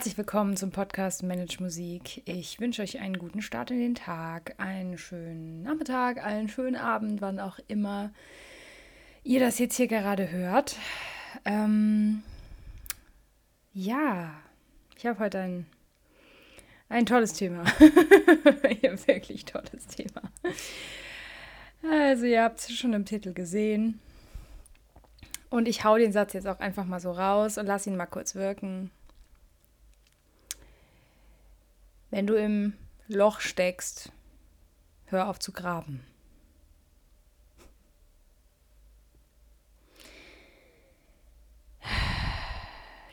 Herzlich willkommen zum Podcast Manage Musik. Ich wünsche euch einen guten Start in den Tag, einen schönen Nachmittag, einen schönen Abend, wann auch immer ihr das jetzt hier gerade hört. Ähm, ja, ich habe heute ein, ein tolles Thema. ein wirklich tolles Thema. Also, ihr habt es schon im Titel gesehen. Und ich hau den Satz jetzt auch einfach mal so raus und lass ihn mal kurz wirken. Wenn du im Loch steckst, hör auf zu graben.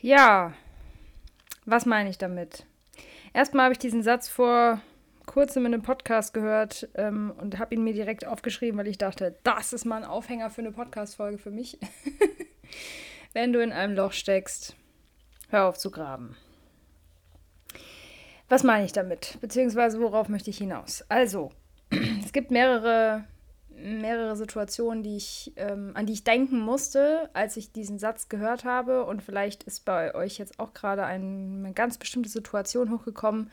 Ja, was meine ich damit? Erstmal habe ich diesen Satz vor kurzem in einem Podcast gehört ähm, und habe ihn mir direkt aufgeschrieben, weil ich dachte, das ist mal ein Aufhänger für eine Podcast-Folge für mich. Wenn du in einem Loch steckst, hör auf zu graben. Was meine ich damit? Beziehungsweise worauf möchte ich hinaus? Also, es gibt mehrere, mehrere Situationen, die ich, ähm, an die ich denken musste, als ich diesen Satz gehört habe. Und vielleicht ist bei euch jetzt auch gerade ein, eine ganz bestimmte Situation hochgekommen,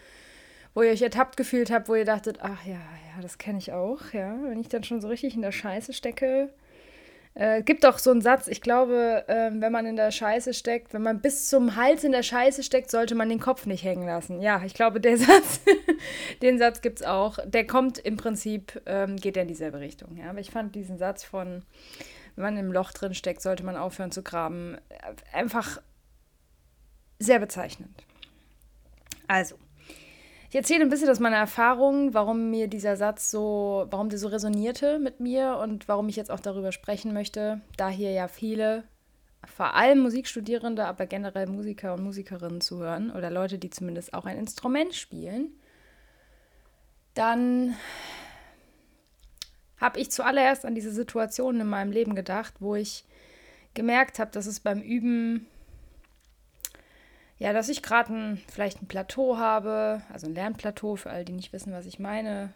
wo ihr euch ertappt gefühlt habt, wo ihr dachtet, ach ja, ja, das kenne ich auch, ja. Wenn ich dann schon so richtig in der Scheiße stecke, äh, gibt doch so einen Satz, ich glaube, äh, wenn man in der Scheiße steckt, wenn man bis zum Hals in der Scheiße steckt, sollte man den Kopf nicht hängen lassen. Ja, ich glaube, der Satz, den Satz gibt es auch. Der kommt im Prinzip, ähm, geht in dieselbe Richtung. Ja? Aber ich fand diesen Satz von, wenn man im Loch drin steckt, sollte man aufhören zu graben, äh, einfach sehr bezeichnend. Also, ich erzähle ein bisschen aus meiner Erfahrung, warum mir dieser Satz so, warum der so resonierte mit mir und warum ich jetzt auch darüber sprechen möchte, da hier ja viele, vor allem Musikstudierende, aber generell Musiker und Musikerinnen zuhören oder Leute, die zumindest auch ein Instrument spielen. Dann habe ich zuallererst an diese Situation in meinem Leben gedacht, wo ich gemerkt habe, dass es beim Üben ja, dass ich gerade ein, vielleicht ein Plateau habe, also ein Lernplateau für all die nicht wissen, was ich meine.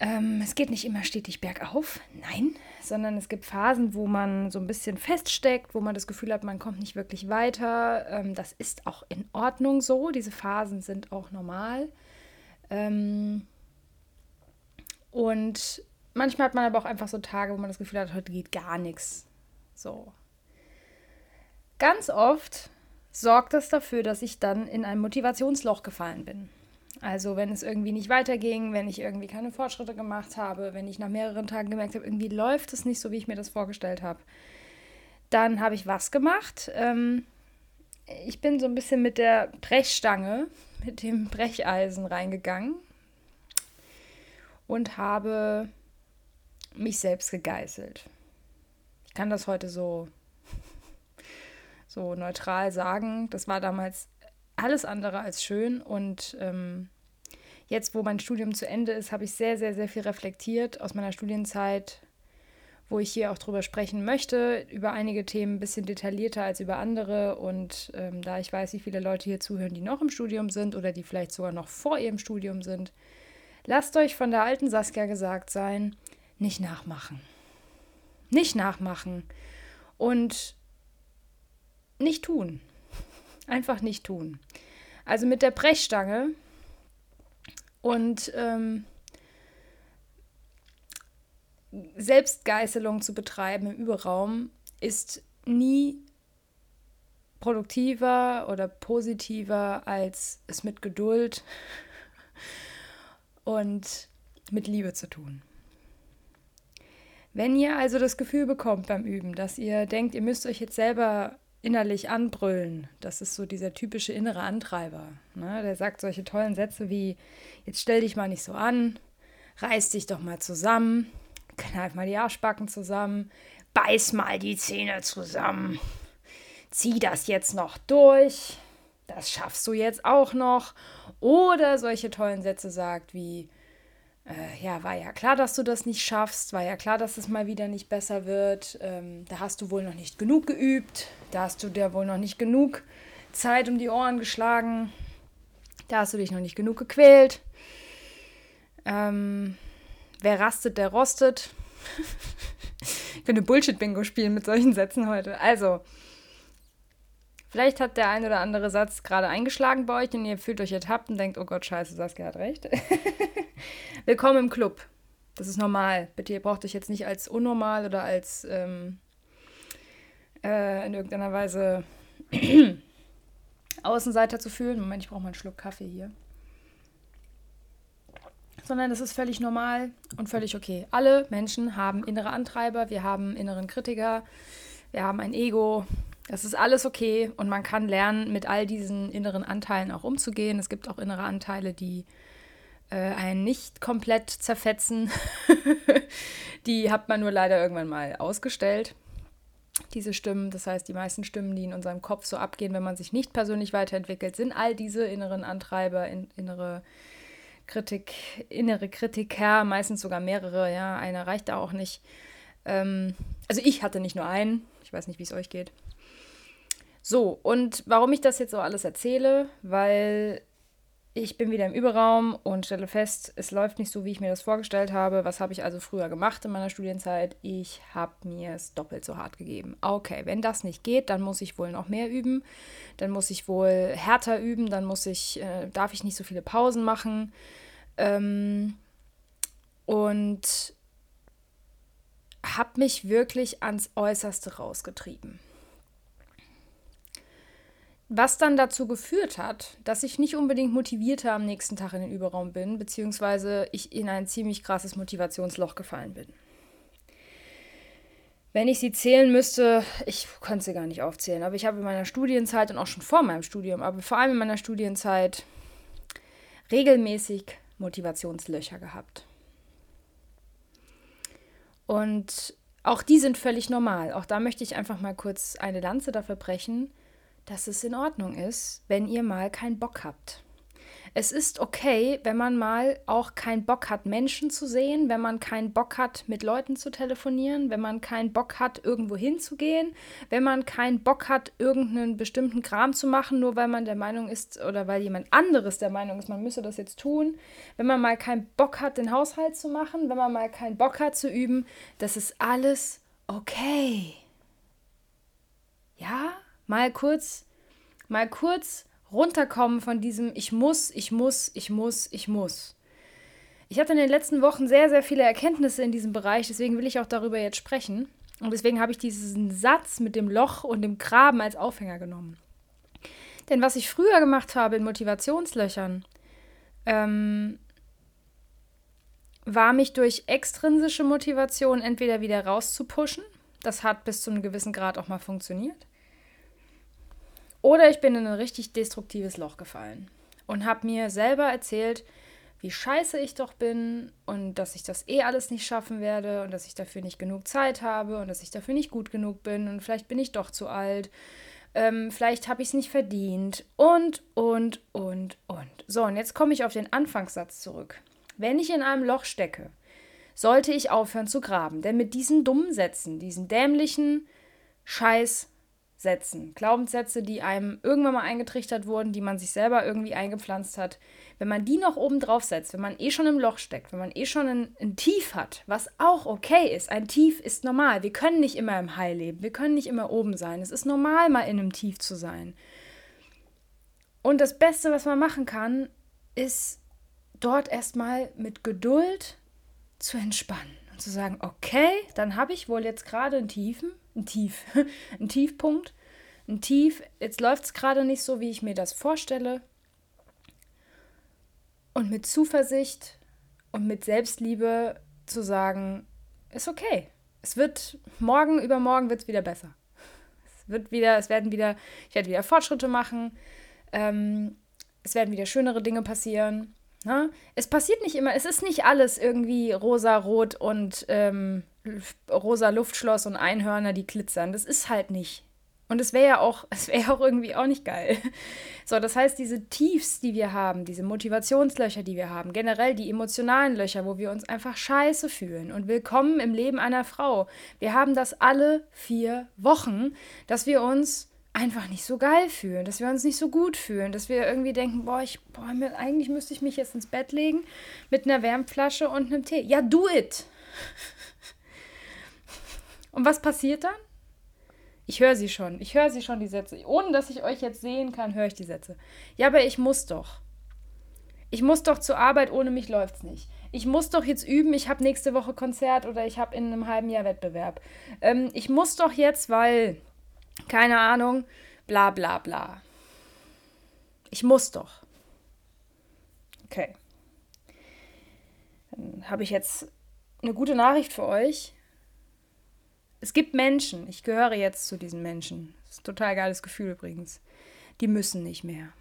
Ähm, es geht nicht immer stetig bergauf, nein, sondern es gibt Phasen, wo man so ein bisschen feststeckt, wo man das Gefühl hat, man kommt nicht wirklich weiter. Ähm, das ist auch in Ordnung so, diese Phasen sind auch normal. Ähm, und manchmal hat man aber auch einfach so Tage, wo man das Gefühl hat, heute geht gar nichts. So. Ganz oft sorgt das dafür, dass ich dann in ein Motivationsloch gefallen bin. Also wenn es irgendwie nicht weiterging, wenn ich irgendwie keine Fortschritte gemacht habe, wenn ich nach mehreren Tagen gemerkt habe, irgendwie läuft es nicht so, wie ich mir das vorgestellt habe, dann habe ich was gemacht. Ähm, ich bin so ein bisschen mit der Brechstange, mit dem Brecheisen reingegangen und habe mich selbst gegeißelt. Ich kann das heute so so neutral sagen. Das war damals alles andere als schön und ähm, jetzt, wo mein Studium zu Ende ist, habe ich sehr, sehr, sehr viel reflektiert aus meiner Studienzeit, wo ich hier auch drüber sprechen möchte, über einige Themen ein bisschen detaillierter als über andere. Und ähm, da ich weiß, wie viele Leute hier zuhören, die noch im Studium sind oder die vielleicht sogar noch vor ihrem Studium sind, lasst euch von der alten Saskia gesagt sein, nicht nachmachen. Nicht nachmachen. Und nicht tun. Einfach nicht tun. Also mit der Brechstange und ähm, Selbstgeißelung zu betreiben im Überraum ist nie produktiver oder positiver, als es mit Geduld und mit Liebe zu tun. Wenn ihr also das Gefühl bekommt beim Üben, dass ihr denkt, ihr müsst euch jetzt selber innerlich anbrüllen. Das ist so dieser typische innere Antreiber. Ne? Der sagt solche tollen Sätze wie, jetzt stell dich mal nicht so an, reiß dich doch mal zusammen, kneif mal die Arschbacken zusammen, beiß mal die Zähne zusammen, zieh das jetzt noch durch, das schaffst du jetzt auch noch. Oder solche tollen Sätze sagt wie, äh, ja, war ja klar, dass du das nicht schaffst, war ja klar, dass es mal wieder nicht besser wird. Ähm, da hast du wohl noch nicht genug geübt, da hast du dir wohl noch nicht genug Zeit um die Ohren geschlagen, da hast du dich noch nicht genug gequält. Ähm, wer rastet, der rostet. ich könnte Bullshit-Bingo spielen mit solchen Sätzen heute. Also, Vielleicht hat der ein oder andere Satz gerade eingeschlagen bei euch und ihr fühlt euch ertappt und denkt, oh Gott, scheiße, Saskia hat recht. Willkommen im Club. Das ist normal. Bitte, ihr braucht euch jetzt nicht als unnormal oder als ähm, äh, in irgendeiner Weise Außenseiter zu fühlen. Moment, ich brauche mal einen Schluck Kaffee hier. Sondern das ist völlig normal und völlig okay. Alle Menschen haben innere Antreiber, wir haben inneren Kritiker, wir haben ein Ego. Das ist alles okay und man kann lernen, mit all diesen inneren Anteilen auch umzugehen. Es gibt auch innere Anteile, die äh, einen nicht komplett zerfetzen. die hat man nur leider irgendwann mal ausgestellt diese Stimmen, das heißt die meisten Stimmen, die in unserem Kopf so abgehen, wenn man sich nicht persönlich weiterentwickelt, sind all diese inneren Antreiber, in, innere Kritik, innere Kritiker, meistens sogar mehrere, ja, einer reicht da auch nicht. Ähm, also ich hatte nicht nur einen, ich weiß nicht, wie es euch geht. So, und warum ich das jetzt so alles erzähle, weil ich bin wieder im Überraum und stelle fest, es läuft nicht so, wie ich mir das vorgestellt habe. Was habe ich also früher gemacht in meiner Studienzeit? Ich habe mir es doppelt so hart gegeben. Okay, wenn das nicht geht, dann muss ich wohl noch mehr üben. Dann muss ich wohl härter üben. Dann muss ich, äh, darf ich nicht so viele Pausen machen. Ähm, und habe mich wirklich ans Äußerste rausgetrieben. Was dann dazu geführt hat, dass ich nicht unbedingt motivierter am nächsten Tag in den Überraum bin, beziehungsweise ich in ein ziemlich krasses Motivationsloch gefallen bin. Wenn ich sie zählen müsste, ich könnte sie gar nicht aufzählen, aber ich habe in meiner Studienzeit und auch schon vor meinem Studium, aber vor allem in meiner Studienzeit regelmäßig Motivationslöcher gehabt. Und auch die sind völlig normal. Auch da möchte ich einfach mal kurz eine Lanze dafür brechen dass es in Ordnung ist, wenn ihr mal keinen Bock habt. Es ist okay, wenn man mal auch keinen Bock hat, Menschen zu sehen, wenn man keinen Bock hat, mit Leuten zu telefonieren, wenn man keinen Bock hat, irgendwo hinzugehen, wenn man keinen Bock hat, irgendeinen bestimmten Kram zu machen, nur weil man der Meinung ist oder weil jemand anderes der Meinung ist, man müsse das jetzt tun, wenn man mal keinen Bock hat, den Haushalt zu machen, wenn man mal keinen Bock hat zu üben, das ist alles okay. Ja? Mal kurz, mal kurz runterkommen von diesem Ich muss, ich muss, ich muss, ich muss. Ich hatte in den letzten Wochen sehr, sehr viele Erkenntnisse in diesem Bereich, deswegen will ich auch darüber jetzt sprechen. Und deswegen habe ich diesen Satz mit dem Loch und dem Graben als Aufhänger genommen. Denn was ich früher gemacht habe in Motivationslöchern, ähm, war mich durch extrinsische Motivation entweder wieder rauszupushen. Das hat bis zu einem gewissen Grad auch mal funktioniert. Oder ich bin in ein richtig destruktives Loch gefallen und habe mir selber erzählt, wie scheiße ich doch bin und dass ich das eh alles nicht schaffen werde und dass ich dafür nicht genug Zeit habe und dass ich dafür nicht gut genug bin und vielleicht bin ich doch zu alt. Ähm, vielleicht habe ich es nicht verdient und, und, und, und. So, und jetzt komme ich auf den Anfangssatz zurück. Wenn ich in einem Loch stecke, sollte ich aufhören zu graben. Denn mit diesen dummen Sätzen, diesen dämlichen Scheiß Sätzen. Glaubenssätze, die einem irgendwann mal eingetrichtert wurden, die man sich selber irgendwie eingepflanzt hat. Wenn man die noch oben drauf setzt, wenn man eh schon im Loch steckt, wenn man eh schon ein, ein Tief hat, was auch okay ist. Ein Tief ist normal. Wir können nicht immer im High leben. Wir können nicht immer oben sein. Es ist normal, mal in einem Tief zu sein. Und das Beste, was man machen kann, ist dort erstmal mit Geduld zu entspannen und zu sagen, okay, dann habe ich wohl jetzt gerade einen Tiefen, ein Tief, ein Tiefpunkt, ein Tief. Jetzt läuft es gerade nicht so, wie ich mir das vorstelle. Und mit Zuversicht und mit Selbstliebe zu sagen, ist okay. Es wird morgen, übermorgen wird es wieder besser. Es wird wieder, es werden wieder, ich werde wieder Fortschritte machen. Ähm, es werden wieder schönere Dinge passieren. Ne? Es passiert nicht immer, es ist nicht alles irgendwie rosa-rot und ähm, rosa Luftschloss und Einhörner, die glitzern. Das ist halt nicht. Und es wäre ja auch, es wäre auch irgendwie auch nicht geil. So, das heißt, diese Tiefs, die wir haben, diese Motivationslöcher, die wir haben, generell die emotionalen Löcher, wo wir uns einfach scheiße fühlen und willkommen im Leben einer Frau. Wir haben das alle vier Wochen, dass wir uns einfach nicht so geil fühlen, dass wir uns nicht so gut fühlen, dass wir irgendwie denken, boah, ich, boah, eigentlich müsste ich mich jetzt ins Bett legen mit einer Wärmflasche und einem Tee. Ja, do it! Und was passiert dann? Ich höre sie schon. Ich höre sie schon, die Sätze. Ohne dass ich euch jetzt sehen kann, höre ich die Sätze. Ja, aber ich muss doch. Ich muss doch zur Arbeit, ohne mich läuft's nicht. Ich muss doch jetzt üben, ich habe nächste Woche Konzert oder ich habe in einem halben Jahr Wettbewerb. Ähm, ich muss doch jetzt, weil, keine Ahnung, bla bla bla. Ich muss doch. Okay. Dann habe ich jetzt eine gute Nachricht für euch. Es gibt Menschen, ich gehöre jetzt zu diesen Menschen. Das ist ein total geiles Gefühl übrigens. Die müssen nicht mehr.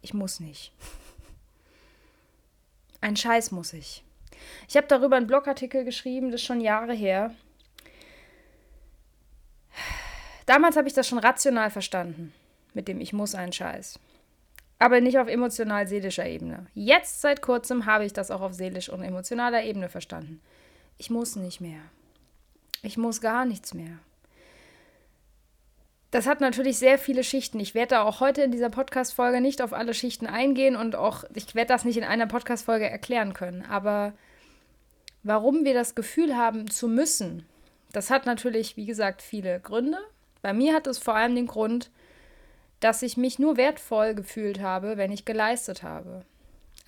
Ich muss nicht. Ein Scheiß muss ich. Ich habe darüber einen Blogartikel geschrieben, das ist schon Jahre her. Damals habe ich das schon rational verstanden, mit dem Ich muss einen Scheiß. Aber nicht auf emotional-seelischer Ebene. Jetzt seit kurzem habe ich das auch auf seelisch und emotionaler Ebene verstanden. Ich muss nicht mehr. Ich muss gar nichts mehr. Das hat natürlich sehr viele Schichten. Ich werde da auch heute in dieser Podcast-Folge nicht auf alle Schichten eingehen und auch, ich werde das nicht in einer Podcast-Folge erklären können. Aber warum wir das Gefühl haben zu müssen, das hat natürlich, wie gesagt, viele Gründe. Bei mir hat es vor allem den Grund, dass ich mich nur wertvoll gefühlt habe, wenn ich geleistet habe.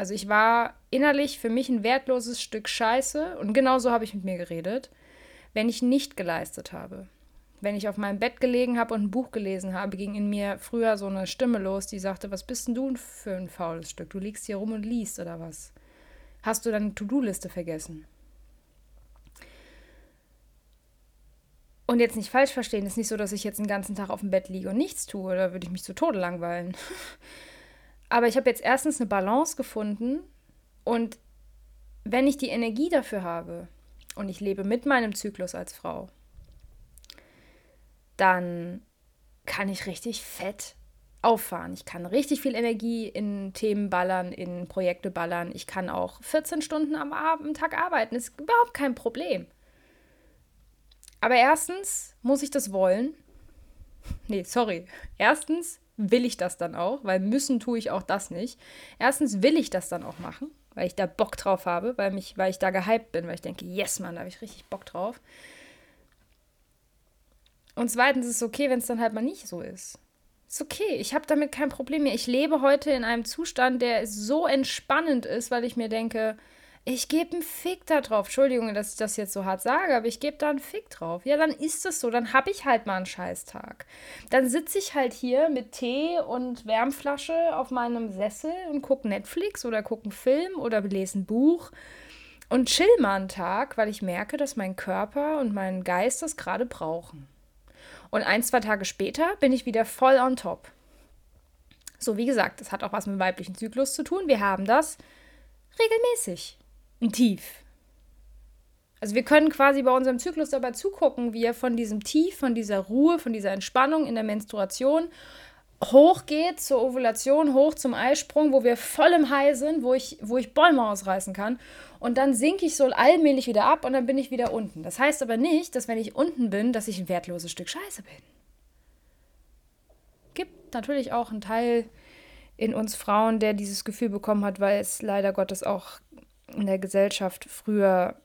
Also ich war innerlich für mich ein wertloses Stück Scheiße und genauso habe ich mit mir geredet, wenn ich nicht geleistet habe wenn ich auf meinem Bett gelegen habe und ein Buch gelesen habe, ging in mir früher so eine Stimme los, die sagte, was bist denn du für ein faules Stück? Du liegst hier rum und liest oder was? Hast du deine To-Do-Liste vergessen? Und jetzt nicht falsch verstehen, ist nicht so, dass ich jetzt den ganzen Tag auf dem Bett liege und nichts tue, da würde ich mich zu Tode langweilen. Aber ich habe jetzt erstens eine Balance gefunden und wenn ich die Energie dafür habe und ich lebe mit meinem Zyklus als Frau, dann kann ich richtig fett auffahren. Ich kann richtig viel Energie in Themen ballern, in Projekte ballern. Ich kann auch 14 Stunden am, Tag arbeiten. Ist überhaupt kein Problem. Aber erstens muss ich das wollen. Nee, sorry. Erstens will ich das dann auch, weil müssen tue ich auch das nicht. Erstens will ich das dann auch machen, weil ich da Bock drauf habe, weil, mich, weil ich da gehypt bin, weil ich denke, yes, Mann, da habe ich richtig Bock drauf. Und zweitens ist es okay, wenn es dann halt mal nicht so ist. Ist okay, ich habe damit kein Problem mehr. Ich lebe heute in einem Zustand, der so entspannend ist, weil ich mir denke, ich gebe einen Fick da drauf. Entschuldigung, dass ich das jetzt so hart sage, aber ich gebe da einen Fick drauf. Ja, dann ist es so. Dann habe ich halt mal einen Scheißtag. Dann sitze ich halt hier mit Tee und Wärmflasche auf meinem Sessel und gucke Netflix oder gucke einen Film oder lese ein Buch und chill mal einen Tag, weil ich merke, dass mein Körper und mein Geist das gerade brauchen. Und ein, zwei Tage später bin ich wieder voll on top. So, wie gesagt, das hat auch was mit dem weiblichen Zyklus zu tun. Wir haben das regelmäßig. Ein Tief. Also wir können quasi bei unserem Zyklus dabei zugucken, wie er von diesem Tief, von dieser Ruhe, von dieser Entspannung in der Menstruation hochgeht zur Ovulation, hoch zum Eisprung, wo wir voll im High sind, wo ich, wo ich Bäume ausreißen kann. Und dann sinke ich so allmählich wieder ab und dann bin ich wieder unten. Das heißt aber nicht, dass wenn ich unten bin, dass ich ein wertloses Stück Scheiße bin. Gibt natürlich auch einen Teil in uns Frauen, der dieses Gefühl bekommen hat, weil es leider Gottes auch in der Gesellschaft früher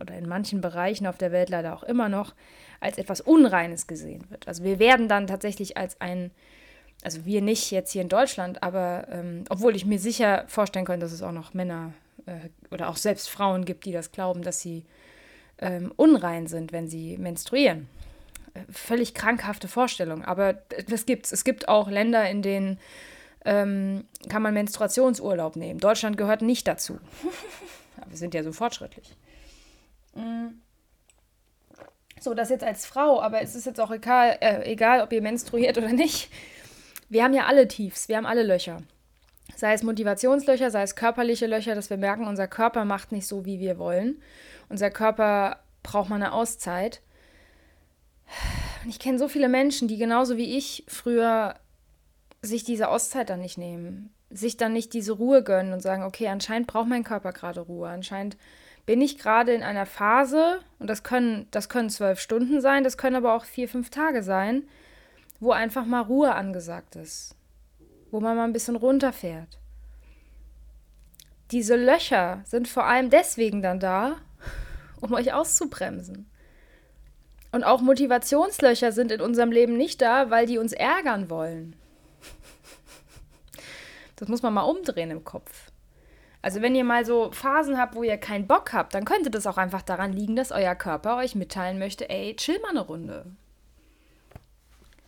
oder in manchen Bereichen auf der Welt leider auch immer noch als etwas Unreines gesehen wird. Also wir werden dann tatsächlich als ein also wir nicht jetzt hier in Deutschland, aber ähm, obwohl ich mir sicher vorstellen könnte, dass es auch noch Männer äh, oder auch selbst Frauen gibt, die das glauben, dass sie ähm, unrein sind, wenn sie menstruieren. Äh, völlig krankhafte Vorstellung, aber das gibt's. Es gibt auch Länder, in denen ähm, kann man Menstruationsurlaub nehmen. Deutschland gehört nicht dazu. aber wir sind ja so fortschrittlich. Mhm. So, das jetzt als Frau, aber es ist jetzt auch egal, äh, egal, ob ihr menstruiert oder nicht wir haben ja alle Tiefs, wir haben alle Löcher. Sei es Motivationslöcher, sei es körperliche Löcher, dass wir merken, unser Körper macht nicht so, wie wir wollen. Unser Körper braucht mal eine Auszeit. Ich kenne so viele Menschen, die genauso wie ich früher sich diese Auszeit dann nicht nehmen, sich dann nicht diese Ruhe gönnen und sagen, okay, anscheinend braucht mein Körper gerade Ruhe, anscheinend bin ich gerade in einer Phase, und das können, das können zwölf Stunden sein, das können aber auch vier, fünf Tage sein, wo einfach mal Ruhe angesagt ist, wo man mal ein bisschen runterfährt. Diese Löcher sind vor allem deswegen dann da, um euch auszubremsen. Und auch Motivationslöcher sind in unserem Leben nicht da, weil die uns ärgern wollen. Das muss man mal umdrehen im Kopf. Also wenn ihr mal so Phasen habt, wo ihr keinen Bock habt, dann könnte das auch einfach daran liegen, dass euer Körper euch mitteilen möchte, ey, chill mal eine Runde.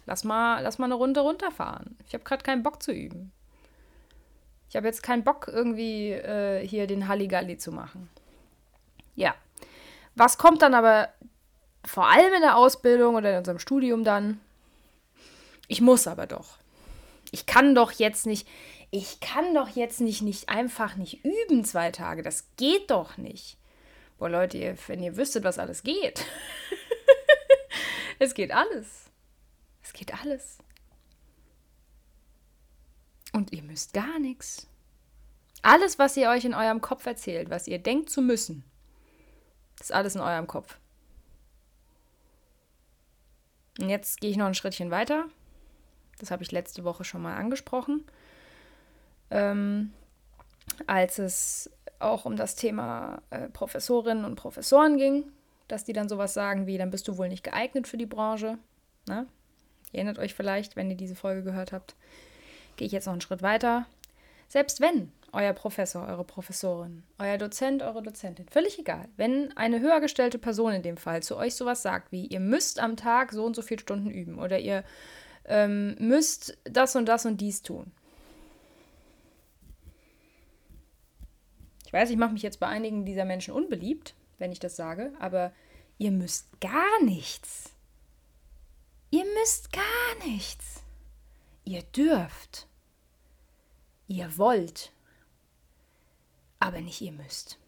Lass mal, lass mal eine Runde runterfahren. Ich habe gerade keinen Bock zu üben. Ich habe jetzt keinen Bock, irgendwie äh, hier den Halligalli zu machen. Ja. Was kommt dann aber vor allem in der Ausbildung oder in unserem Studium dann. Ich muss aber doch. Ich kann doch jetzt nicht, ich kann doch jetzt nicht, nicht einfach nicht üben zwei Tage. Das geht doch nicht. Boah, Leute, wenn ihr wüsstet, was alles geht. es geht alles. Es geht alles. Und ihr müsst gar nichts. Alles, was ihr euch in eurem Kopf erzählt, was ihr denkt zu müssen, ist alles in eurem Kopf. Und jetzt gehe ich noch ein Schrittchen weiter. Das habe ich letzte Woche schon mal angesprochen. Ähm, als es auch um das Thema äh, Professorinnen und Professoren ging, dass die dann sowas sagen wie, dann bist du wohl nicht geeignet für die Branche. Ne? Ihr erinnert euch vielleicht, wenn ihr diese Folge gehört habt, gehe ich jetzt noch einen Schritt weiter. Selbst wenn euer Professor, eure Professorin, euer Dozent, eure Dozentin, völlig egal. Wenn eine höher gestellte Person in dem Fall zu euch sowas sagt wie, ihr müsst am Tag so und so viele Stunden üben oder ihr ähm, müsst das und das und dies tun. Ich weiß, ich mache mich jetzt bei einigen dieser Menschen unbeliebt, wenn ich das sage, aber ihr müsst gar nichts. Ihr müsst gar nichts. Ihr dürft. Ihr wollt aber nicht ihr müsst.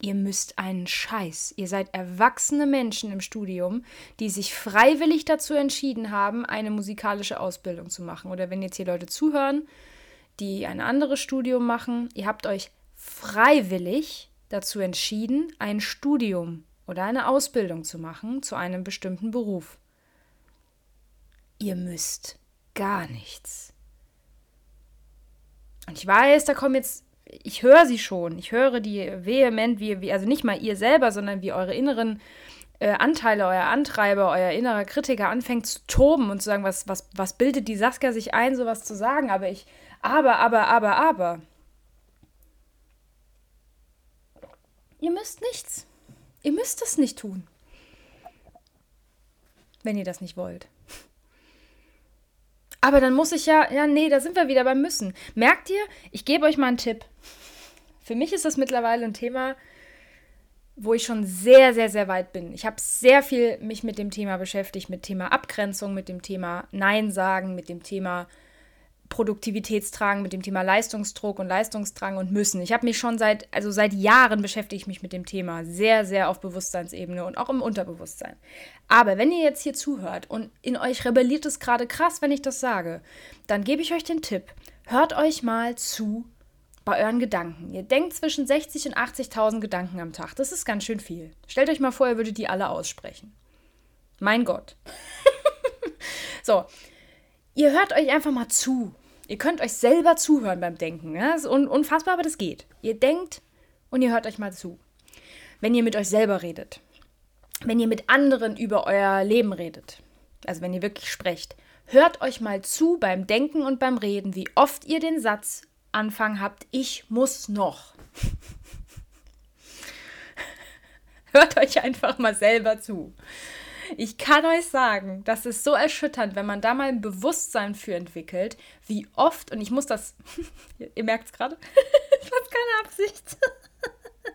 Ihr müsst einen Scheiß. Ihr seid erwachsene Menschen im Studium, die sich freiwillig dazu entschieden haben, eine musikalische Ausbildung zu machen. Oder wenn jetzt hier Leute zuhören, die ein anderes Studium machen, ihr habt euch freiwillig dazu entschieden, ein Studium oder eine Ausbildung zu machen zu einem bestimmten Beruf. Ihr müsst gar nichts. Und ich weiß, da kommen jetzt ich höre sie schon. Ich höre die vehement, wie, wie, also nicht mal ihr selber, sondern wie eure inneren äh, Anteile, euer Antreiber, euer innerer Kritiker anfängt zu toben und zu sagen, was, was, was bildet die Saskia sich ein, sowas zu sagen. Aber ich, aber, aber, aber, aber. Ihr müsst nichts. Ihr müsst es nicht tun. Wenn ihr das nicht wollt. Aber dann muss ich ja, ja, nee, da sind wir wieder beim Müssen. Merkt ihr, ich gebe euch mal einen Tipp. Für mich ist das mittlerweile ein Thema, wo ich schon sehr, sehr, sehr weit bin. Ich habe sehr viel mich mit dem Thema beschäftigt, mit Thema Abgrenzung, mit dem Thema Nein sagen, mit dem Thema Produktivitätstragen, mit dem Thema Leistungsdruck und Leistungsdrang und Müssen. Ich habe mich schon seit, also seit Jahren beschäftige ich mich mit dem Thema, sehr, sehr auf Bewusstseinsebene und auch im Unterbewusstsein. Aber wenn ihr jetzt hier zuhört und in euch rebelliert es gerade krass, wenn ich das sage, dann gebe ich euch den Tipp, hört euch mal zu bei euren Gedanken. Ihr denkt zwischen 60 und 80.000 Gedanken am Tag. Das ist ganz schön viel. Stellt euch mal vor, ihr würdet die alle aussprechen. Mein Gott. so, ihr hört euch einfach mal zu. Ihr könnt euch selber zuhören beim Denken. Ja? Das ist un unfassbar, aber das geht. Ihr denkt und ihr hört euch mal zu. Wenn ihr mit euch selber redet. Wenn ihr mit anderen über euer Leben redet. Also wenn ihr wirklich sprecht. Hört euch mal zu beim Denken und beim Reden, wie oft ihr den Satz Anfang habt, ich muss noch. Hört euch einfach mal selber zu. Ich kann euch sagen, das ist so erschütternd, wenn man da mal ein Bewusstsein für entwickelt, wie oft, und ich muss das, ihr merkt es gerade, ich war keine Absicht.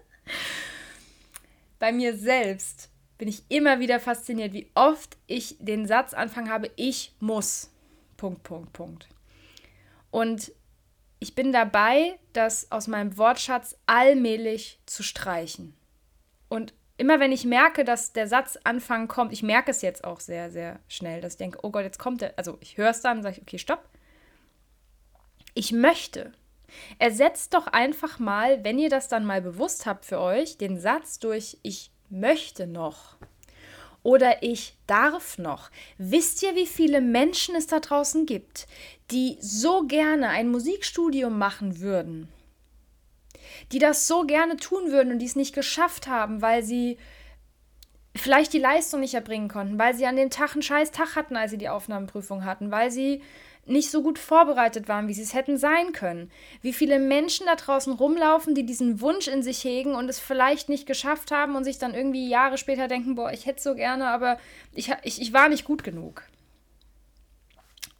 Bei mir selbst bin ich immer wieder fasziniert, wie oft ich den Satz anfangen habe, ich muss. Punkt, Punkt, Punkt. Und ich bin dabei, das aus meinem Wortschatz allmählich zu streichen. Und immer wenn ich merke, dass der Satzanfang kommt, ich merke es jetzt auch sehr, sehr schnell, dass ich denke, oh Gott, jetzt kommt der, also ich höre es dann, sage ich, okay, stopp. Ich möchte. Ersetzt doch einfach mal, wenn ihr das dann mal bewusst habt für euch, den Satz durch ich möchte noch oder ich darf noch. Wisst ihr, wie viele Menschen es da draußen gibt, die so gerne ein Musikstudium machen würden? Die das so gerne tun würden und die es nicht geschafft haben, weil sie vielleicht die Leistung nicht erbringen konnten, weil sie an dem Tag einen scheiß Tag hatten, als sie die Aufnahmeprüfung hatten, weil sie nicht so gut vorbereitet waren, wie sie es hätten sein können. Wie viele Menschen da draußen rumlaufen, die diesen Wunsch in sich hegen und es vielleicht nicht geschafft haben und sich dann irgendwie Jahre später denken, boah, ich hätte so gerne, aber ich, ich, ich war nicht gut genug.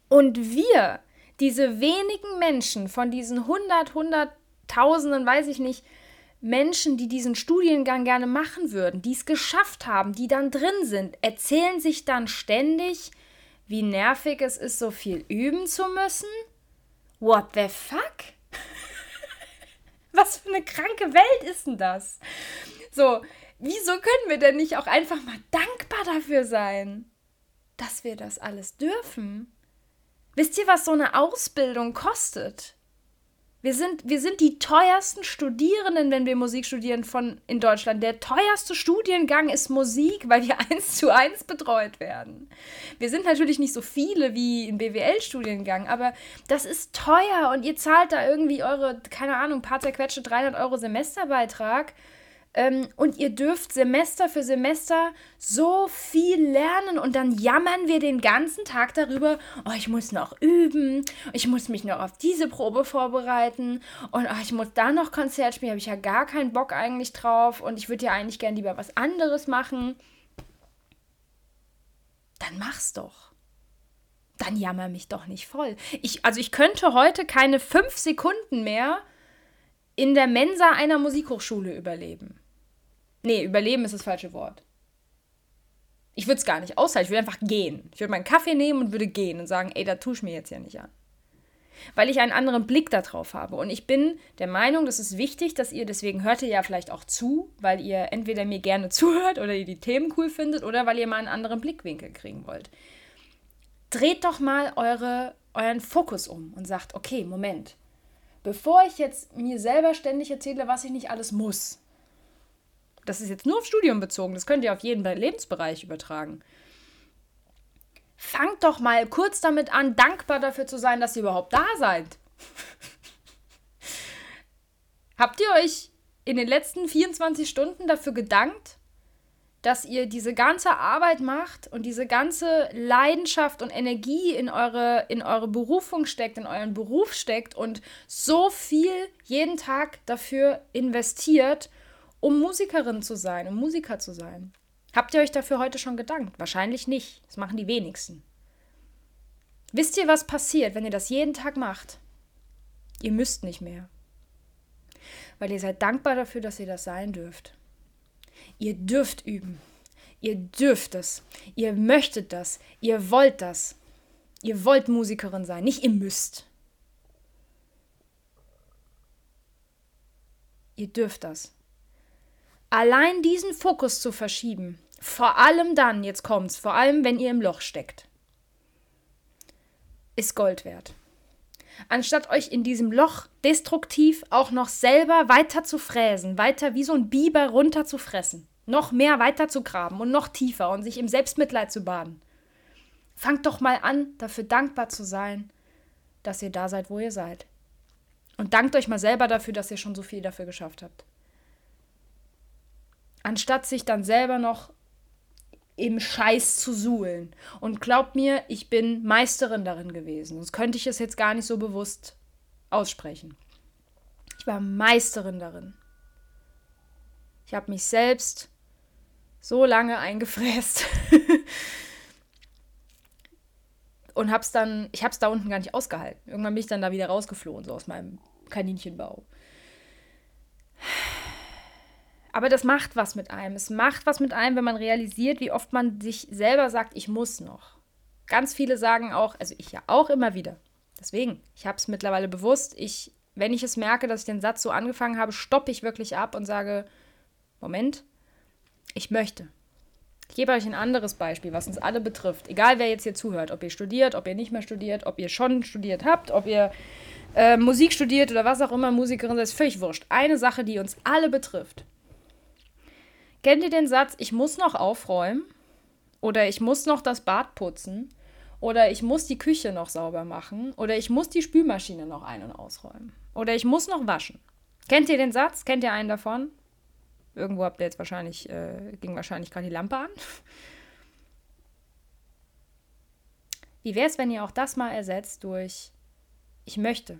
Und wir, diese wenigen Menschen von diesen 100, 100.000, weiß ich nicht, Menschen, die diesen Studiengang gerne machen würden, die es geschafft haben, die dann drin sind, erzählen sich dann ständig, wie nervig es ist, so viel üben zu müssen? What the fuck? Was für eine kranke Welt ist denn das? So, wieso können wir denn nicht auch einfach mal dankbar dafür sein, dass wir das alles dürfen? Wisst ihr, was so eine Ausbildung kostet? Wir sind, wir sind die teuersten Studierenden, wenn wir Musik studieren von in Deutschland. Der teuerste Studiengang ist Musik, weil wir eins zu eins betreut werden. Wir sind natürlich nicht so viele wie im BWL-Studiengang, aber das ist teuer und ihr zahlt da irgendwie eure, keine Ahnung, paar zerquetschte 300 Euro Semesterbeitrag ähm, und ihr dürft Semester für Semester so viel lernen und dann jammern wir den ganzen Tag darüber, oh, ich muss noch üben, ich muss mich noch auf diese Probe vorbereiten und oh, ich muss da noch Konzert spielen, habe ich ja gar keinen Bock eigentlich drauf und ich würde ja eigentlich gern lieber was anderes machen. Dann mach's doch. Dann jammer mich doch nicht voll. Ich, also ich könnte heute keine fünf Sekunden mehr in der Mensa einer Musikhochschule überleben. Nee, überleben ist das falsche Wort. Ich würde es gar nicht aushalten. Ich würde einfach gehen. Ich würde meinen Kaffee nehmen und würde gehen und sagen, ey, da tue ich mir jetzt ja nicht an. Weil ich einen anderen Blick darauf habe. Und ich bin der Meinung, das ist wichtig, dass ihr, deswegen hört ihr ja vielleicht auch zu, weil ihr entweder mir gerne zuhört oder ihr die Themen cool findet oder weil ihr mal einen anderen Blickwinkel kriegen wollt. Dreht doch mal eure, euren Fokus um und sagt, okay, Moment. Bevor ich jetzt mir selber ständig erzähle, was ich nicht alles muss, das ist jetzt nur auf Studium bezogen, das könnt ihr auf jeden Lebensbereich übertragen. Fangt doch mal kurz damit an, dankbar dafür zu sein, dass ihr überhaupt da seid. Habt ihr euch in den letzten 24 Stunden dafür gedankt, dass ihr diese ganze Arbeit macht und diese ganze Leidenschaft und Energie in eure, in eure Berufung steckt, in euren Beruf steckt und so viel jeden Tag dafür investiert, um Musikerin zu sein, um Musiker zu sein. Habt ihr euch dafür heute schon gedankt? Wahrscheinlich nicht. Das machen die wenigsten. Wisst ihr, was passiert, wenn ihr das jeden Tag macht? Ihr müsst nicht mehr. Weil ihr seid dankbar dafür, dass ihr das sein dürft. Ihr dürft üben. Ihr dürft es. Ihr möchtet das. Ihr wollt das. Ihr wollt Musikerin sein, nicht ihr müsst. Ihr dürft das. Allein diesen Fokus zu verschieben, vor allem dann, jetzt kommt's, vor allem wenn ihr im Loch steckt, ist Gold wert. Anstatt euch in diesem Loch destruktiv auch noch selber weiter zu fräsen, weiter wie so ein Biber runter zu fressen, noch mehr weiter zu graben und noch tiefer und sich im Selbstmitleid zu baden. Fangt doch mal an, dafür dankbar zu sein, dass ihr da seid, wo ihr seid. Und dankt euch mal selber dafür, dass ihr schon so viel dafür geschafft habt anstatt sich dann selber noch im Scheiß zu suhlen. Und glaubt mir, ich bin Meisterin darin gewesen. Sonst könnte ich es jetzt gar nicht so bewusst aussprechen. Ich war Meisterin darin. Ich habe mich selbst so lange eingefräst und hab's dann, ich hab's da unten gar nicht ausgehalten. Irgendwann bin ich dann da wieder rausgeflohen, so aus meinem Kaninchenbau. Aber das macht was mit einem. Es macht was mit einem, wenn man realisiert, wie oft man sich selber sagt, ich muss noch. Ganz viele sagen auch, also ich ja auch immer wieder. Deswegen, ich habe es mittlerweile bewusst. Ich, wenn ich es merke, dass ich den Satz so angefangen habe, stoppe ich wirklich ab und sage, Moment, ich möchte. Ich gebe euch ein anderes Beispiel, was uns alle betrifft. Egal, wer jetzt hier zuhört, ob ihr studiert, ob ihr nicht mehr studiert, ob ihr schon studiert habt, ob ihr äh, Musik studiert oder was auch immer, Musikerin seid, ist völlig wurscht. Eine Sache, die uns alle betrifft. Kennt ihr den Satz, ich muss noch aufräumen? Oder ich muss noch das Bad putzen? Oder ich muss die Küche noch sauber machen? Oder ich muss die Spülmaschine noch ein- und ausräumen? Oder ich muss noch waschen? Kennt ihr den Satz? Kennt ihr einen davon? Irgendwo habt ihr jetzt wahrscheinlich, äh, ging wahrscheinlich gerade die Lampe an. Wie wäre es, wenn ihr auch das mal ersetzt durch ich möchte?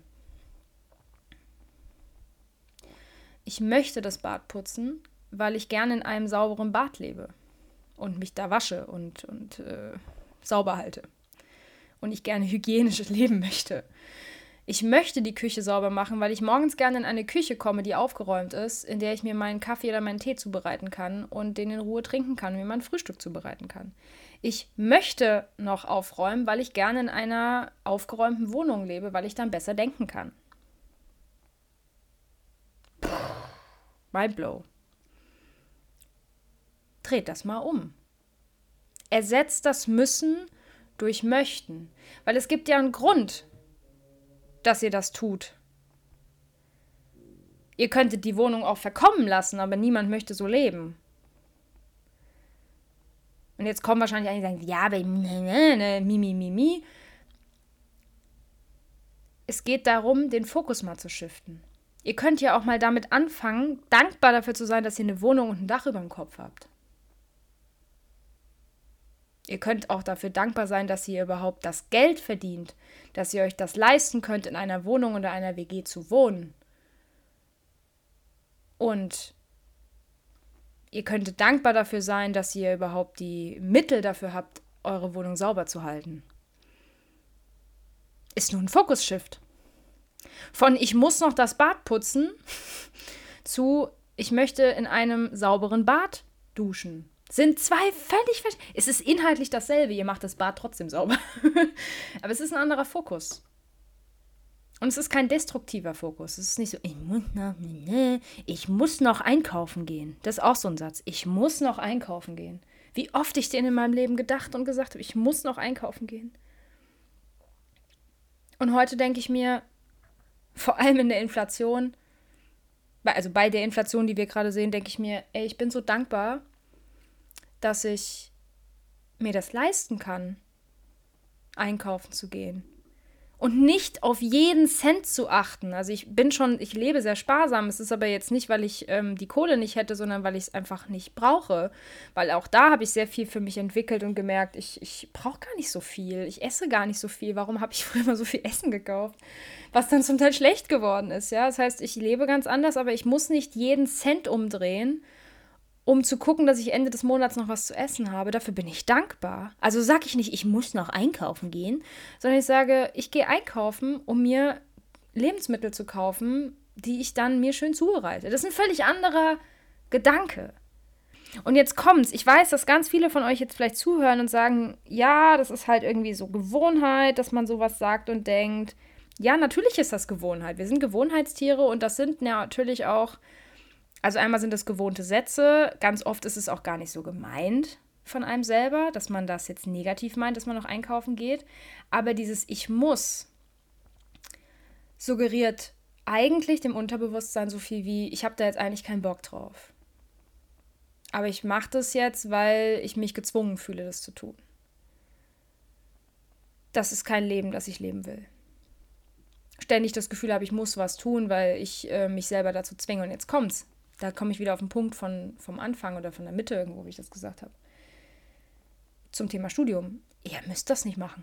Ich möchte das Bad putzen, weil ich gerne in einem sauberen Bad lebe und mich da wasche und, und äh, sauber halte. Und ich gerne hygienisch leben möchte. Ich möchte die Küche sauber machen, weil ich morgens gerne in eine Küche komme, die aufgeräumt ist, in der ich mir meinen Kaffee oder meinen Tee zubereiten kann und den in Ruhe trinken kann mir mein Frühstück zubereiten kann. Ich möchte noch aufräumen, weil ich gerne in einer aufgeräumten Wohnung lebe, weil ich dann besser denken kann. Mindblow. Dreht das mal um. Ersetzt das Müssen durch Möchten. Weil es gibt ja einen Grund, dass ihr das tut. Ihr könntet die Wohnung auch verkommen lassen, aber niemand möchte so leben. Und jetzt kommen wahrscheinlich einige, die sagen, ja, aber ne, ne, mi, mi. Es geht darum, den Fokus mal zu shiften. Ihr könnt ja auch mal damit anfangen, dankbar dafür zu sein, dass ihr eine Wohnung und ein Dach über dem Kopf habt. Ihr könnt auch dafür dankbar sein, dass ihr überhaupt das Geld verdient, dass ihr euch das leisten könnt, in einer Wohnung oder einer WG zu wohnen. Und ihr könntet dankbar dafür sein, dass ihr überhaupt die Mittel dafür habt, eure Wohnung sauber zu halten. Ist nur ein Fokus-Shift. Von ich muss noch das Bad putzen zu ich möchte in einem sauberen Bad duschen. Sind zwei völlig verschiedene. Es ist inhaltlich dasselbe, ihr macht das Bad trotzdem sauber. Aber es ist ein anderer Fokus. Und es ist kein destruktiver Fokus. Es ist nicht so, ich muss noch, ich muss noch einkaufen gehen. Das ist auch so ein Satz. Ich muss noch einkaufen gehen. Wie oft ich den in meinem Leben gedacht und gesagt habe, ich muss noch einkaufen gehen. Und heute denke ich mir, vor allem in der Inflation, also bei der Inflation, die wir gerade sehen, denke ich mir, ey, ich bin so dankbar, dass ich mir das leisten kann, einkaufen zu gehen. Und nicht auf jeden Cent zu achten. Also ich bin schon, ich lebe sehr sparsam. Es ist aber jetzt nicht, weil ich ähm, die Kohle nicht hätte, sondern weil ich es einfach nicht brauche. Weil auch da habe ich sehr viel für mich entwickelt und gemerkt, ich, ich brauche gar nicht so viel. Ich esse gar nicht so viel. Warum habe ich früher immer so viel Essen gekauft? Was dann zum Teil schlecht geworden ist. Ja, das heißt, ich lebe ganz anders, aber ich muss nicht jeden Cent umdrehen um zu gucken, dass ich Ende des Monats noch was zu essen habe. Dafür bin ich dankbar. Also sage ich nicht, ich muss noch einkaufen gehen, sondern ich sage, ich gehe einkaufen, um mir Lebensmittel zu kaufen, die ich dann mir schön zubereite. Das ist ein völlig anderer Gedanke. Und jetzt kommt's. Ich weiß, dass ganz viele von euch jetzt vielleicht zuhören und sagen, ja, das ist halt irgendwie so Gewohnheit, dass man sowas sagt und denkt. Ja, natürlich ist das Gewohnheit. Wir sind Gewohnheitstiere und das sind natürlich auch also einmal sind es gewohnte Sätze, ganz oft ist es auch gar nicht so gemeint von einem selber, dass man das jetzt negativ meint, dass man noch einkaufen geht. Aber dieses Ich muss suggeriert eigentlich dem Unterbewusstsein so viel wie, ich habe da jetzt eigentlich keinen Bock drauf. Aber ich mache das jetzt, weil ich mich gezwungen fühle, das zu tun. Das ist kein Leben, das ich leben will. Ständig das Gefühl habe, ich muss was tun, weil ich äh, mich selber dazu zwinge. Und jetzt kommt's da komme ich wieder auf den Punkt von, vom Anfang oder von der Mitte irgendwo, wie ich das gesagt habe. Zum Thema Studium. Ihr müsst das nicht machen.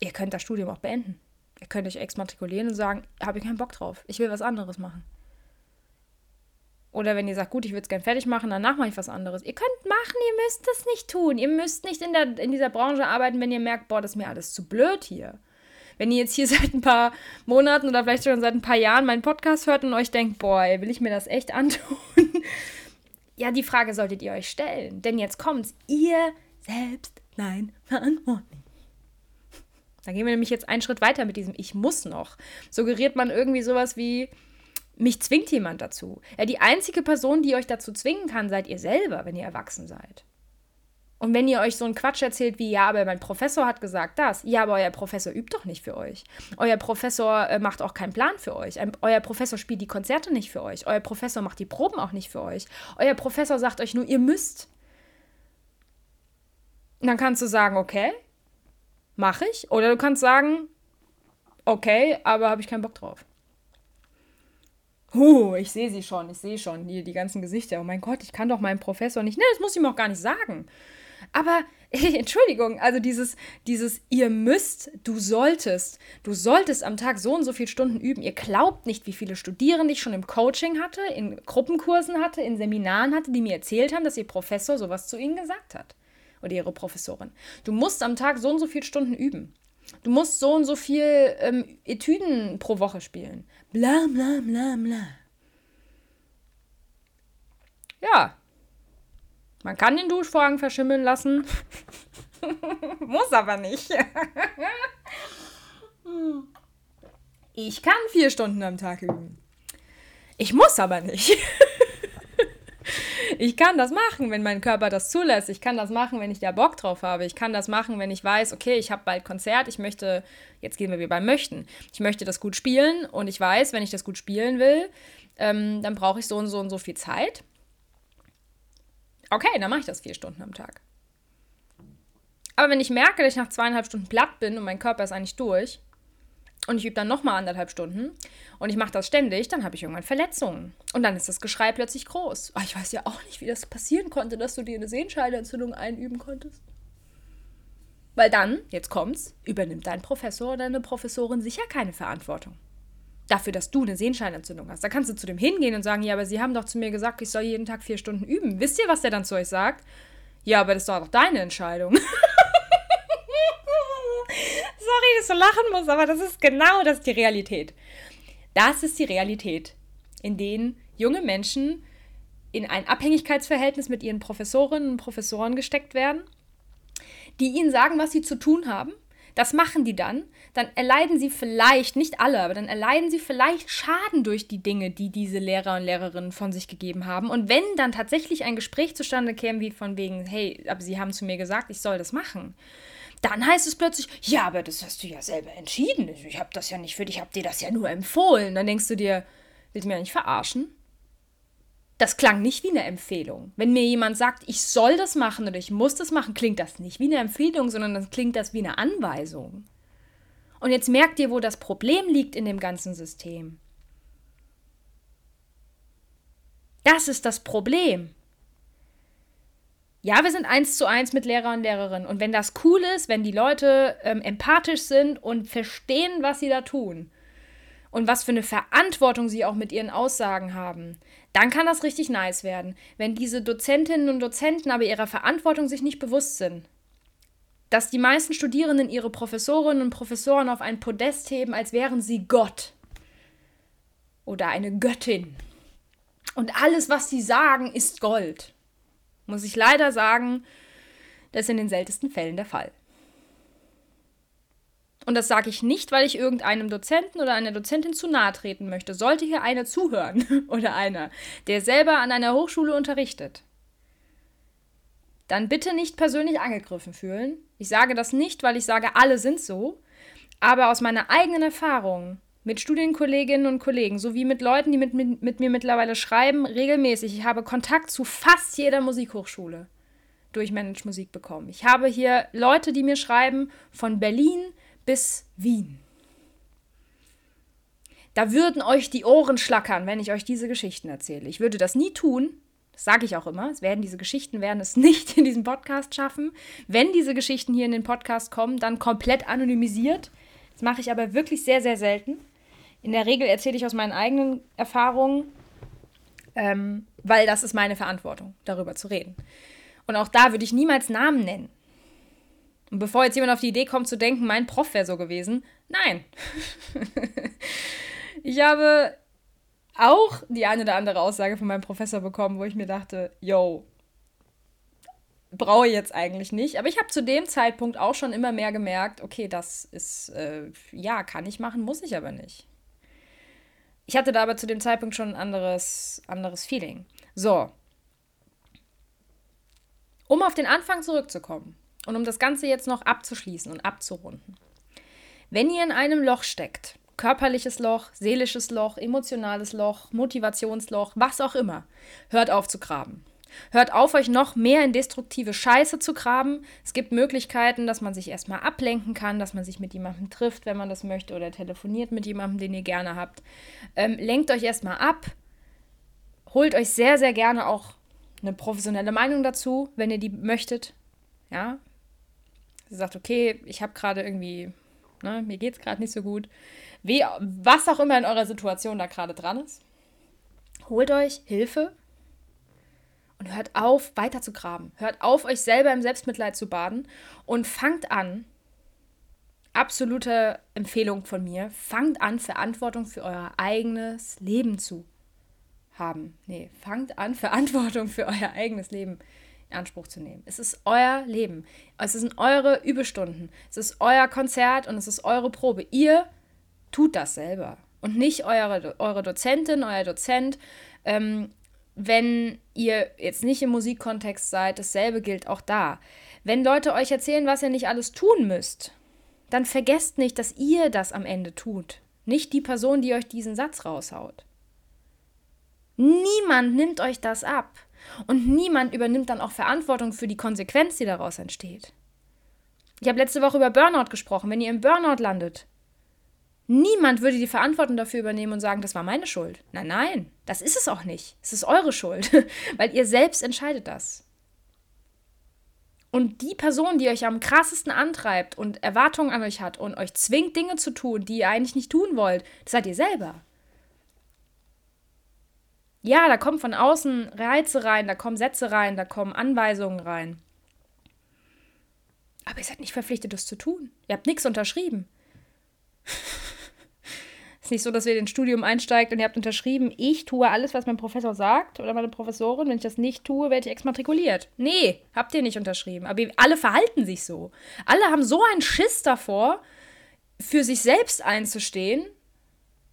Ihr könnt das Studium auch beenden. Ihr könnt euch exmatrikulieren und sagen, habe ich keinen Bock drauf. Ich will was anderes machen. Oder wenn ihr sagt, gut, ich würde es gerne fertig machen, danach mache ich was anderes. Ihr könnt machen, ihr müsst das nicht tun. Ihr müsst nicht in, der, in dieser Branche arbeiten, wenn ihr merkt, boah, das ist mir alles zu blöd hier. Wenn ihr jetzt hier seit ein paar Monaten oder vielleicht schon seit ein paar Jahren meinen Podcast hört und euch denkt, boah, ey, will ich mir das echt antun? ja, die Frage solltet ihr euch stellen. Denn jetzt kommt's. Ihr selbst nein verantwortlich. Da gehen wir nämlich jetzt einen Schritt weiter mit diesem Ich muss noch. Suggeriert man irgendwie sowas wie, mich zwingt jemand dazu. Ja, die einzige Person, die euch dazu zwingen kann, seid ihr selber, wenn ihr erwachsen seid. Und wenn ihr euch so einen Quatsch erzählt wie, ja, aber mein Professor hat gesagt das, ja, aber euer Professor übt doch nicht für euch. Euer Professor äh, macht auch keinen Plan für euch. Ein, euer Professor spielt die Konzerte nicht für euch. Euer Professor macht die Proben auch nicht für euch. Euer Professor sagt euch nur, ihr müsst. Dann kannst du sagen, okay, mache ich. Oder du kannst sagen, okay, aber habe ich keinen Bock drauf. Huh, ich sehe sie schon, ich sehe schon, hier die ganzen Gesichter. Oh mein Gott, ich kann doch meinem Professor nicht. Ne, das muss ich ihm auch gar nicht sagen. Aber, Entschuldigung, also dieses, dieses, ihr müsst, du solltest, du solltest am Tag so und so viele Stunden üben. Ihr glaubt nicht, wie viele Studierende ich schon im Coaching hatte, in Gruppenkursen hatte, in Seminaren hatte, die mir erzählt haben, dass ihr Professor sowas zu ihnen gesagt hat. Oder ihre Professorin. Du musst am Tag so und so viele Stunden üben. Du musst so und so viel ähm, Etüden pro Woche spielen. Bla bla bla bla. Ja. Man kann den Duschvorhang verschimmeln lassen. Muss aber nicht. ich kann vier Stunden am Tag üben. Ich muss aber nicht. Ich kann das machen, wenn mein Körper das zulässt. Ich kann das machen, wenn ich da Bock drauf habe. Ich kann das machen, wenn ich weiß, okay, ich habe bald Konzert, ich möchte, jetzt gehen wir wieder beim Möchten. Ich möchte das gut spielen und ich weiß, wenn ich das gut spielen will, ähm, dann brauche ich so und so und so viel Zeit. Okay, dann mache ich das vier Stunden am Tag. Aber wenn ich merke, dass ich nach zweieinhalb Stunden platt bin und mein Körper ist eigentlich durch, und ich übe dann nochmal anderthalb Stunden und ich mache das ständig, dann habe ich irgendwann Verletzungen. Und dann ist das Geschrei plötzlich groß. Oh, ich weiß ja auch nicht, wie das passieren konnte, dass du dir eine Sehenscheidenentzündung einüben konntest. Weil dann, jetzt kommt's, übernimmt dein Professor oder deine Professorin sicher keine Verantwortung. Dafür, dass du eine Sehenscheidenentzündung hast. Da kannst du zu dem hingehen und sagen, ja, aber sie haben doch zu mir gesagt, ich soll jeden Tag vier Stunden üben. Wisst ihr, was der dann zu euch sagt? Ja, aber das ist doch deine Entscheidung. sorry, dass du lachen musst, aber das ist genau das die Realität. Das ist die Realität, in denen junge Menschen in ein Abhängigkeitsverhältnis mit ihren Professorinnen und Professoren gesteckt werden, die ihnen sagen, was sie zu tun haben. Das machen die dann. Dann erleiden sie vielleicht, nicht alle, aber dann erleiden sie vielleicht Schaden durch die Dinge, die diese Lehrer und Lehrerinnen von sich gegeben haben. Und wenn dann tatsächlich ein Gespräch zustande käme, wie von wegen, hey, aber sie haben zu mir gesagt, ich soll das machen, dann heißt es plötzlich, ja, aber das hast du ja selber entschieden. Ich habe das ja nicht für dich, ich habe dir das ja nur empfohlen. Dann denkst du dir, willst du mir ja nicht verarschen? Das klang nicht wie eine Empfehlung. Wenn mir jemand sagt, ich soll das machen oder ich muss das machen, klingt das nicht wie eine Empfehlung, sondern dann klingt das wie eine Anweisung. Und jetzt merkt ihr, wo das Problem liegt in dem ganzen System. Das ist das Problem. Ja, wir sind eins zu eins mit Lehrer und Lehrerinnen. Und wenn das cool ist, wenn die Leute ähm, empathisch sind und verstehen, was sie da tun und was für eine Verantwortung sie auch mit ihren Aussagen haben, dann kann das richtig nice werden. Wenn diese Dozentinnen und Dozenten aber ihrer Verantwortung sich nicht bewusst sind, dass die meisten Studierenden ihre Professorinnen und Professoren auf ein Podest heben, als wären sie Gott oder eine Göttin. Und alles, was sie sagen, ist Gold muss ich leider sagen, das ist in den seltensten Fällen der Fall. Und das sage ich nicht, weil ich irgendeinem Dozenten oder einer Dozentin zu nahe treten möchte. Sollte hier einer zuhören oder einer, der selber an einer Hochschule unterrichtet, dann bitte nicht persönlich angegriffen fühlen. Ich sage das nicht, weil ich sage, alle sind so, aber aus meiner eigenen Erfahrung mit Studienkolleginnen und Kollegen sowie mit Leuten, die mit, mit, mit, mir mittlerweile schreiben, regelmäßig. Ich habe Kontakt zu fast jeder Musikhochschule durch Manage Musik bekommen. Ich habe hier Leute, die mir schreiben von Berlin bis Wien. Da würden euch die Ohren schlackern, wenn ich euch diese Geschichten erzähle. Ich würde das nie tun. Das sage ich auch immer. Es werden diese Geschichten werden es nicht in diesem Podcast schaffen. Wenn diese Geschichten hier in den Podcast kommen, dann komplett anonymisiert. Das mache ich aber wirklich sehr, sehr selten. In der Regel erzähle ich aus meinen eigenen Erfahrungen, ähm, weil das ist meine Verantwortung, darüber zu reden. Und auch da würde ich niemals Namen nennen. Und bevor jetzt jemand auf die Idee kommt zu denken, mein Prof wäre so gewesen, nein. ich habe auch die eine oder andere Aussage von meinem Professor bekommen, wo ich mir dachte, yo, brauche ich jetzt eigentlich nicht. Aber ich habe zu dem Zeitpunkt auch schon immer mehr gemerkt, okay, das ist, äh, ja, kann ich machen, muss ich aber nicht. Ich hatte da aber zu dem Zeitpunkt schon ein anderes, anderes Feeling. So. Um auf den Anfang zurückzukommen und um das Ganze jetzt noch abzuschließen und abzurunden. Wenn ihr in einem Loch steckt, körperliches Loch, seelisches Loch, emotionales Loch, Motivationsloch, was auch immer, hört auf zu graben. Hört auf, euch noch mehr in destruktive Scheiße zu graben. Es gibt Möglichkeiten, dass man sich erstmal ablenken kann, dass man sich mit jemandem trifft, wenn man das möchte, oder telefoniert mit jemandem, den ihr gerne habt. Ähm, lenkt euch erstmal ab. Holt euch sehr, sehr gerne auch eine professionelle Meinung dazu, wenn ihr die möchtet. Ja. Sie sagt, okay, ich habe gerade irgendwie, ne, mir geht es gerade nicht so gut. Wie, was auch immer in eurer Situation da gerade dran ist. Holt euch Hilfe und hört auf, weiter zu graben. Hört auf, euch selber im Selbstmitleid zu baden und fangt an, absolute Empfehlung von mir, fangt an, Verantwortung für euer eigenes Leben zu haben. Nee, fangt an, Verantwortung für euer eigenes Leben Anspruch zu nehmen. Es ist euer Leben. Es sind eure Überstunden. Es ist euer Konzert und es ist eure Probe. Ihr tut das selber und nicht eure, eure Dozentin, euer Dozent. Ähm, wenn ihr jetzt nicht im Musikkontext seid, dasselbe gilt auch da. Wenn Leute euch erzählen, was ihr nicht alles tun müsst, dann vergesst nicht, dass ihr das am Ende tut. Nicht die Person, die euch diesen Satz raushaut. Niemand nimmt euch das ab. Und niemand übernimmt dann auch Verantwortung für die Konsequenz, die daraus entsteht. Ich habe letzte Woche über Burnout gesprochen. Wenn ihr im Burnout landet, niemand würde die Verantwortung dafür übernehmen und sagen, das war meine Schuld. Nein, nein, das ist es auch nicht. Es ist eure Schuld, weil ihr selbst entscheidet das. Und die Person, die euch am krassesten antreibt und Erwartungen an euch hat und euch zwingt, Dinge zu tun, die ihr eigentlich nicht tun wollt, das seid ihr selber. Ja, da kommen von außen Reize rein, da kommen Sätze rein, da kommen Anweisungen rein. Aber ihr seid nicht verpflichtet, das zu tun. Ihr habt nichts unterschrieben. ist nicht so, dass ihr in ein Studium einsteigt und ihr habt unterschrieben, ich tue alles, was mein Professor sagt oder meine Professorin. Wenn ich das nicht tue, werde ich exmatrikuliert. Nee, habt ihr nicht unterschrieben. Aber alle verhalten sich so. Alle haben so einen Schiss davor, für sich selbst einzustehen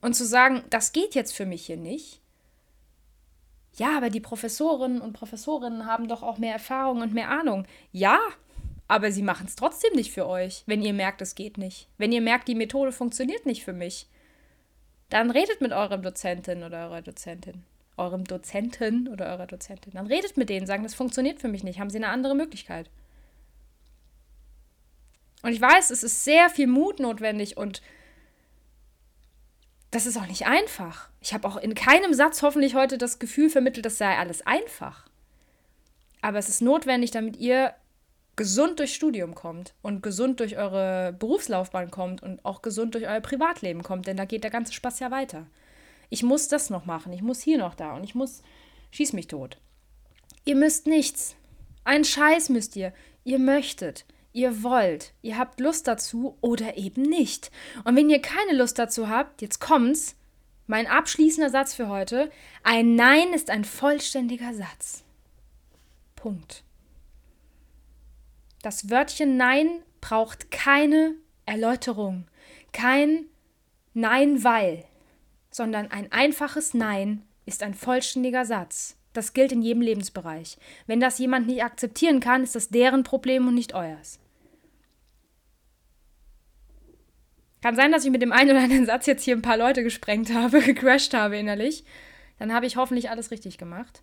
und zu sagen, das geht jetzt für mich hier nicht ja, aber die Professorinnen und Professorinnen haben doch auch mehr Erfahrung und mehr Ahnung. Ja, aber sie machen es trotzdem nicht für euch, wenn ihr merkt, es geht nicht. Wenn ihr merkt, die Methode funktioniert nicht für mich. Dann redet mit eurem Dozentin oder eurer Dozentin. Eurem Dozenten oder eurer Dozentin. Dann redet mit denen, sagen, das funktioniert für mich nicht. Haben sie eine andere Möglichkeit? Und ich weiß, es ist sehr viel Mut notwendig und das ist auch nicht einfach. Ich habe auch in keinem Satz hoffentlich heute das Gefühl vermittelt, das sei alles einfach. Aber es ist notwendig, damit ihr gesund durchs Studium kommt und gesund durch eure Berufslaufbahn kommt und auch gesund durch euer Privatleben kommt, denn da geht der ganze Spaß ja weiter. Ich muss das noch machen, ich muss hier noch da und ich muss schieß mich tot. Ihr müsst nichts. Einen Scheiß müsst ihr. Ihr möchtet ihr wollt. Ihr habt Lust dazu oder eben nicht. Und wenn ihr keine Lust dazu habt, jetzt kommt's, mein abschließender Satz für heute, ein Nein ist ein vollständiger Satz. Punkt. Das Wörtchen Nein braucht keine Erläuterung, kein Nein weil, sondern ein einfaches Nein ist ein vollständiger Satz. Das gilt in jedem Lebensbereich. Wenn das jemand nicht akzeptieren kann, ist das deren Problem und nicht euers. Kann sein, dass ich mit dem einen oder anderen Satz jetzt hier ein paar Leute gesprengt habe, gecrashed habe innerlich. Dann habe ich hoffentlich alles richtig gemacht.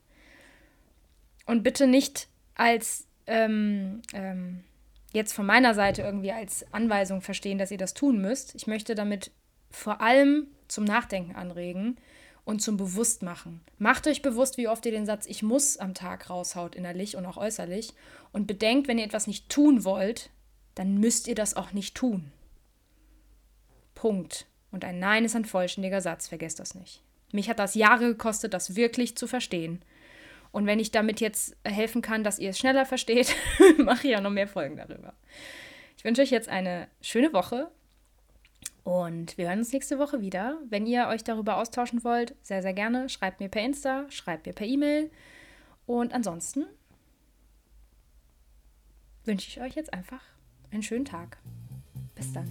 Und bitte nicht als ähm, ähm, jetzt von meiner Seite irgendwie als Anweisung verstehen, dass ihr das tun müsst. Ich möchte damit vor allem zum Nachdenken anregen und zum Bewusstmachen. Macht euch bewusst, wie oft ihr den Satz Ich muss am Tag raushaut, innerlich und auch äußerlich. Und bedenkt, wenn ihr etwas nicht tun wollt, dann müsst ihr das auch nicht tun. Punkt. Und ein Nein ist ein vollständiger Satz, vergesst das nicht. Mich hat das Jahre gekostet, das wirklich zu verstehen. Und wenn ich damit jetzt helfen kann, dass ihr es schneller versteht, mache ich ja noch mehr Folgen darüber. Ich wünsche euch jetzt eine schöne Woche und wir hören uns nächste Woche wieder. Wenn ihr euch darüber austauschen wollt, sehr, sehr gerne. Schreibt mir per Insta, schreibt mir per E-Mail. Und ansonsten wünsche ich euch jetzt einfach einen schönen Tag. Bis dann.